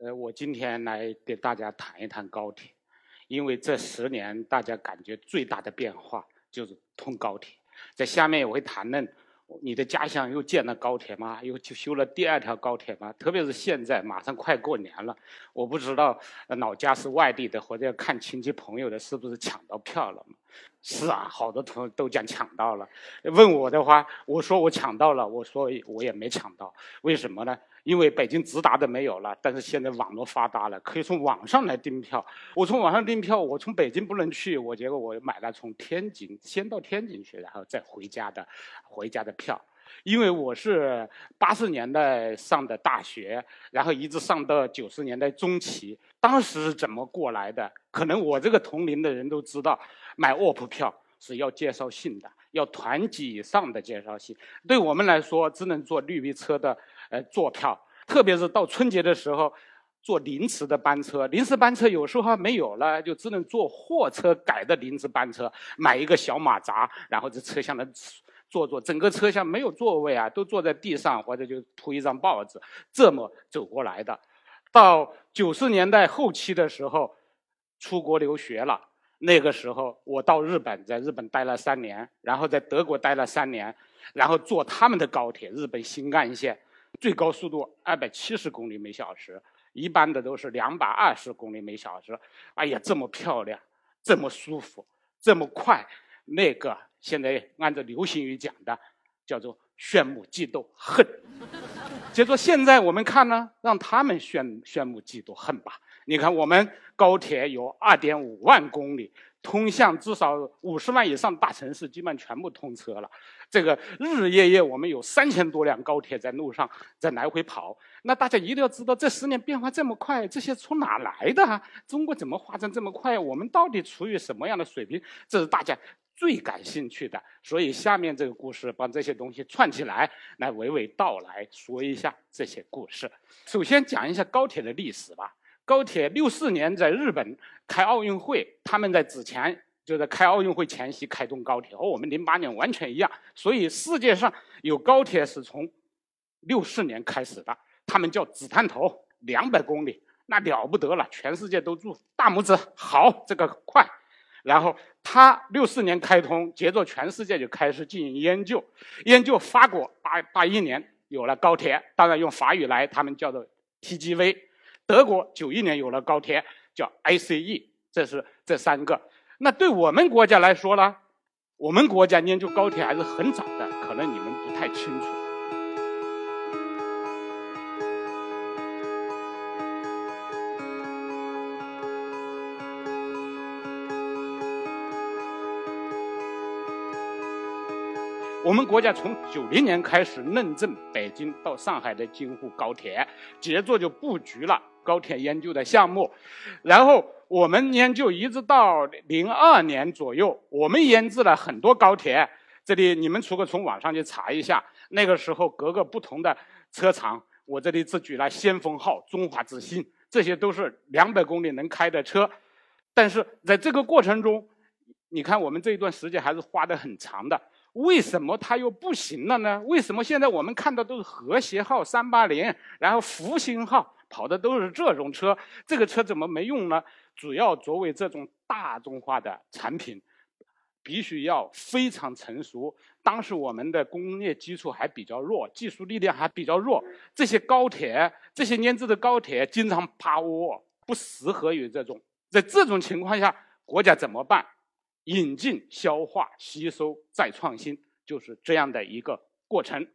呃，我今天来给大家谈一谈高铁，因为这十年大家感觉最大的变化就是通高铁。在下面我会谈论你的家乡又建了高铁吗？又修了第二条高铁吗？特别是现在马上快过年了，我不知道老家是外地的或者要看亲戚朋友的，是不是抢到票了？是啊，好多同都讲抢到了。问我的话，我说我抢到了，我说我也没抢到，为什么呢？因为北京直达的没有了，但是现在网络发达了，可以从网上来订票。我从网上订票，我从北京不能去，我结果我买了从天津先到天津去，然后再回家的，回家的票。因为我是八十年代上的大学，然后一直上到九十年代中期，当时是怎么过来的？可能我这个同龄的人都知道，买卧铺票是要介绍信的，要团级以上的介绍信。对我们来说，只能坐绿皮车的。呃，坐票，特别是到春节的时候，坐临时的班车。临时班车有时候还没有了，就只能坐货车改的临时班车，买一个小马扎，然后在车厢的坐坐，整个车厢没有座位啊，都坐在地上或者就铺一张报纸，这么走过来的。到九十年代后期的时候，出国留学了。那个时候我到日本，在日本待了三年，然后在德国待了三年，然后坐他们的高铁，日本新干线。最高速度二百七十公里每小时，一般的都是两百二十公里每小时。哎呀，这么漂亮，这么舒服，这么快，那个现在按照流行语讲的，叫做炫目嫉妒恨。结果现在我们看呢，让他们炫炫目嫉妒恨吧。你看，我们高铁有二点五万公里。通向至少五十万以上大城市，基本全部通车了。这个日日夜夜，我们有三千多辆高铁在路上在来回跑。那大家一定要知道，这十年变化这么快，这些从哪来的？中国怎么发展这么快？我们到底处于什么样的水平？这是大家最感兴趣的。所以下面这个故事把这些东西串起来，来娓娓道来说一下这些故事。首先讲一下高铁的历史吧。高铁六四年在日本开奥运会，他们在之前就在开奥运会前夕开通高铁，和我们零八年完全一样。所以世界上有高铁是从六四年开始的，他们叫子弹头，两百公里，那了不得了，全世界都住大拇指，好，这个快。然后他六四年开通，接着全世界就开始进行研究，研究法国八八一年有了高铁，当然用法语来，他们叫做 TGV。德国九一年有了高铁，叫 ICE，这是这三个。那对我们国家来说呢？我们国家研究高铁还是很早的，可能你们不太清楚。我们国家从九零年开始认证北京到上海的京沪高铁，接着就布局了。高铁研究的项目，然后我们研究一直到零二年左右，我们研制了很多高铁。这里你们如果从网上去查一下，那个时候各个不同的车厂，我这里只举了先锋号、中华之星，这些都是两百公里能开的车。但是在这个过程中，你看我们这一段时间还是花的很长的。为什么它又不行了呢？为什么现在我们看到都是和谐号、三八零，然后复兴号？跑的都是这种车，这个车怎么没用呢？主要作为这种大众化的产品，必须要非常成熟。当时我们的工业基础还比较弱，技术力量还比较弱。这些高铁，这些研制的高铁经常趴窝，不适合于这种。在这种情况下，国家怎么办？引进、消化、吸收、再创新，就是这样的一个过程。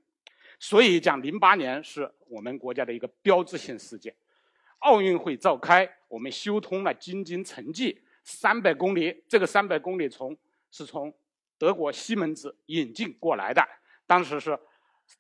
所以讲，零八年是我们国家的一个标志性事件，奥运会召开，我们修通了京津城际三百公里。这个三百公里从是从德国西门子引进过来的，当时是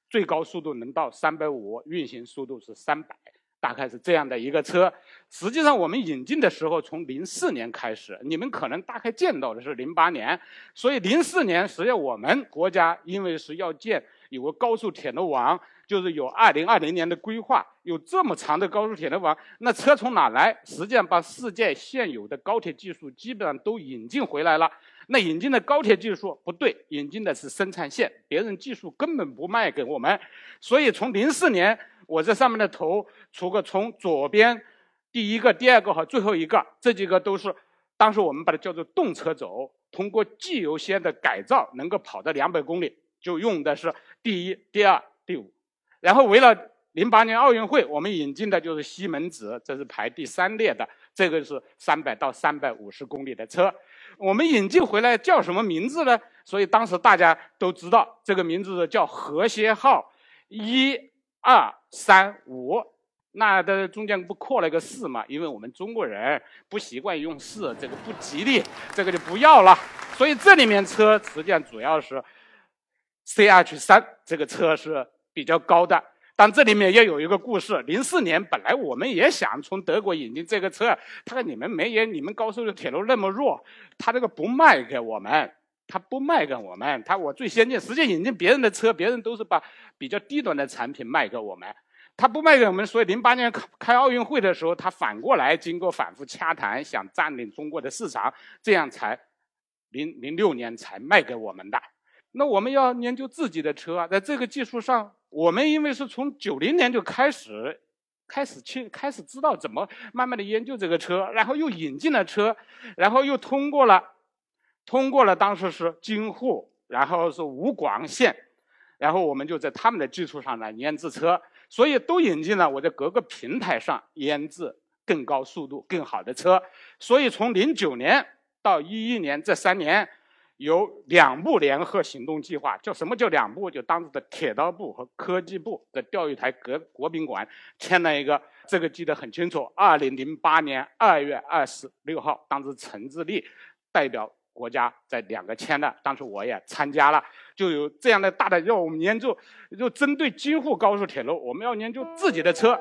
最高速度能到三百五，运行速度是三百，大概是这样的一个车。实际上我们引进的时候从零四年开始，你们可能大概见到的是零八年，所以零四年实际上我们国家因为是要建有个高速铁路网。就是有二零二零年的规划，有这么长的高速铁路网，那车从哪来？实际上把世界现有的高铁技术基本上都引进回来了。那引进的高铁技术不对，引进的是生产线，别人技术根本不卖给我们。所以从零四年，我这上面的头，除个从左边第一个、第二个和最后一个，这几个都是当时我们把它叫做动车轴，通过机油线的改造能够跑到两百公里，就用的是第一、第二、第五。然后为了零八年奥运会，我们引进的就是西门子，这是排第三列的，这个是三百到三百五十公里的车。我们引进回来叫什么名字呢？所以当时大家都知道这个名字叫和谐号一二三五，那的中间不扩了一个四嘛？因为我们中国人不习惯用四，这个不吉利，这个就不要了。所以这里面车实际上主要是 CH 三这个车是。比较高的，但这里面又有一个故事。零四年本来我们也想从德国引进这个车，他说你们没人你们高速的铁路那么弱，他这个不卖给我们，他不卖给我们，他我最先进，实际引进别人的车，别人都是把比较低端的产品卖给我们，他不卖给我们，所以零八年开奥运会的时候，他反过来经过反复洽谈，想占领中国的市场，这样才零零六年才卖给我们的。那我们要研究自己的车啊，在这个技术上。我们因为是从九零年就开始，开始去开始知道怎么慢慢的研究这个车，然后又引进了车，然后又通过了，通过了当时是京沪，然后是武广线，然后我们就在他们的基础上来研制车，所以都引进了我在各个平台上研制更高速度、更好的车，所以从零九年到一一年这三年。有两部联合行动计划，叫什么叫两部？就当时的铁道部和科技部的钓鱼台国国宾馆签了一个，这个记得很清楚。二零零八年二月二十六号，当时陈志立代表国家在两个签的，当时我也参加了，就有这样的大的要我们研究，就针对京沪高速铁路，我们要研究自己的车。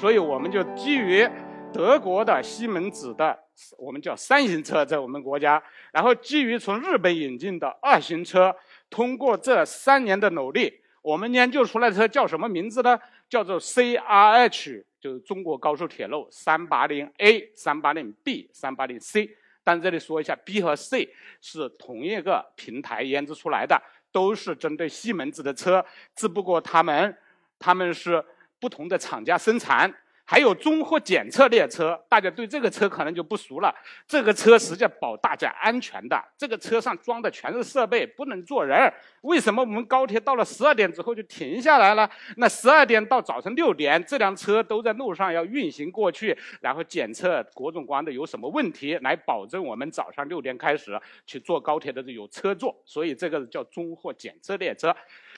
所以我们就基于德国的西门子的，我们叫三型车，在我们国家，然后基于从日本引进的二型车，通过这三年的努力，我们研究出来的车叫什么名字呢？叫做 CRH，就是中国高速铁路三八零 A、三八零 B、三八零 C。但这里说一下，B 和 C 是同一个平台研制出来的，都是针对西门子的车，只不过他们他们是。不同的厂家生产，还有综合检测列车，大家对这个车可能就不熟了。这个车实际上保大家安全的，这个车上装的全是设备，不能坐人。为什么我们高铁到了十二点之后就停下来了？那十二点到早晨六点，这辆车都在路上要运行过去，然后检测各种各样的有什么问题，来保证我们早上六点开始去坐高铁的有车坐。所以这个叫综合检测列车。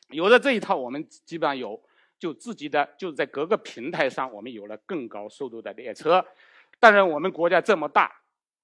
有了这一套，我们基本上有。就自己的就是在各个平台上，我们有了更高速度的列车。当然，我们国家这么大，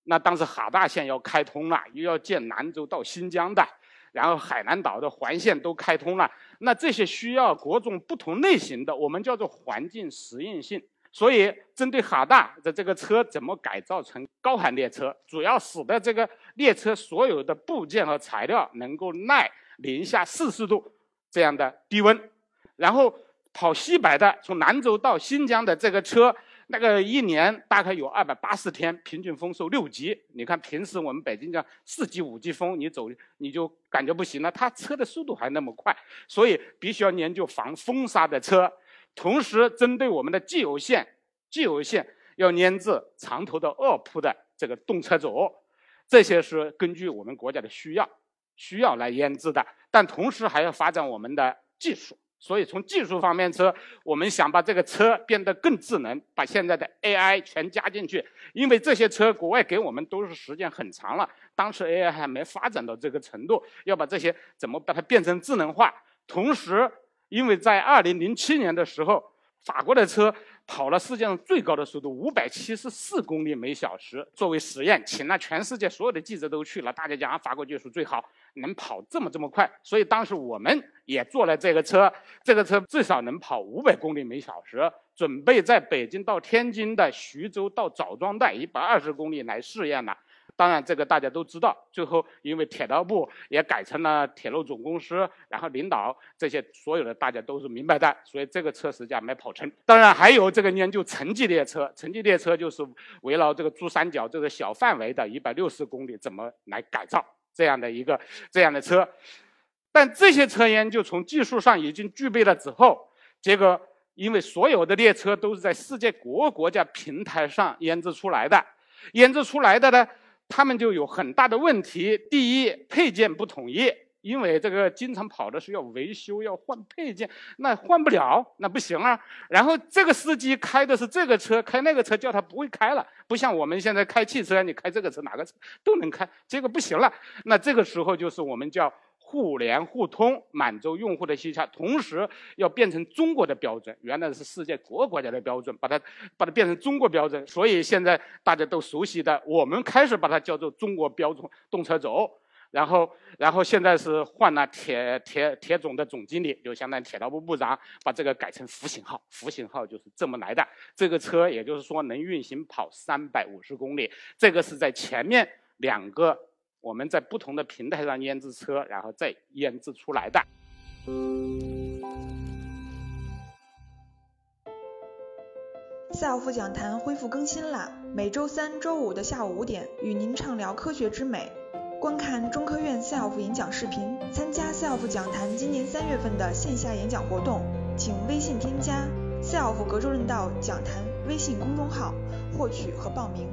那当时哈大线要开通了，又要建兰州到新疆的，然后海南岛的环线都开通了。那这些需要各种不同类型的，我们叫做环境适应性。所以，针对哈大的这个车怎么改造成高寒列车，主要使得这个列车所有的部件和材料能够耐零下四十度这样的低温，然后。跑西北的，从兰州到新疆的这个车，那个一年大概有二百八十天，平均风速六级。你看平时我们北京讲四级、五级风，你走你就感觉不行了。它车的速度还那么快，所以必须要研究防风沙的车。同时，针对我们的既有线，既有线要研制长头的二铺的这个动车轴，这些是根据我们国家的需要需要来研制的。但同时还要发展我们的技术。所以从技术方面，车我们想把这个车变得更智能，把现在的 AI 全加进去。因为这些车国外给我们都是时间很长了，当时 AI 还没发展到这个程度，要把这些怎么把它变成智能化？同时，因为在二零零七年的时候，法国的车跑了世界上最高的速度五百七十四公里每小时，作为实验，请了全世界所有的记者都去了，大家讲啊，法国技术最好，能跑这么这么快，所以当时我们也做了这个车，这个车至少能跑五百公里每小时，准备在北京到天津的徐州到枣庄段一百二十公里来试验了。当然，这个大家都知道。最后，因为铁道部也改成了铁路总公司，然后领导这些所有的大家都是明白的，所以这个车实际上没跑成。当然，还有这个研究城际列车，城际列车就是围绕这个珠三角这个小范围的一百六十公里怎么来改造这样的一个这样的车。但这些车研究从技术上已经具备了之后，结果因为所有的列车都是在世界各个国家平台上研制出来的，研制出来的呢。他们就有很大的问题。第一，配件不统一，因为这个经常跑的是要维修，要换配件，那换不了，那不行啊。然后这个司机开的是这个车，开那个车叫他不会开了，不像我们现在开汽车，你开这个车哪个车都能开，结果不行了。那这个时候就是我们叫。互联互通，满足用户的需求，同时要变成中国的标准。原来是世界各个国家的标准，把它把它变成中国标准。所以现在大家都熟悉的，我们开始把它叫做中国标准动车组。然后，然后现在是换了铁铁铁总的总经理，就相当于铁道部部长，把这个改成福型号。福型号就是这么来的。这个车也就是说能运行跑三百五十公里。这个是在前面两个。我们在不同的平台上研制车，然后再研制出来的。SELF 讲坛恢复更新啦！每周三、周五的下午五点，与您畅聊科学之美。观看中科院 SELF 演讲视频，参加 SELF 讲坛今年三月份的线下演讲活动，请微信添加“ SELF 格州论道讲坛”微信公众号，获取和报名。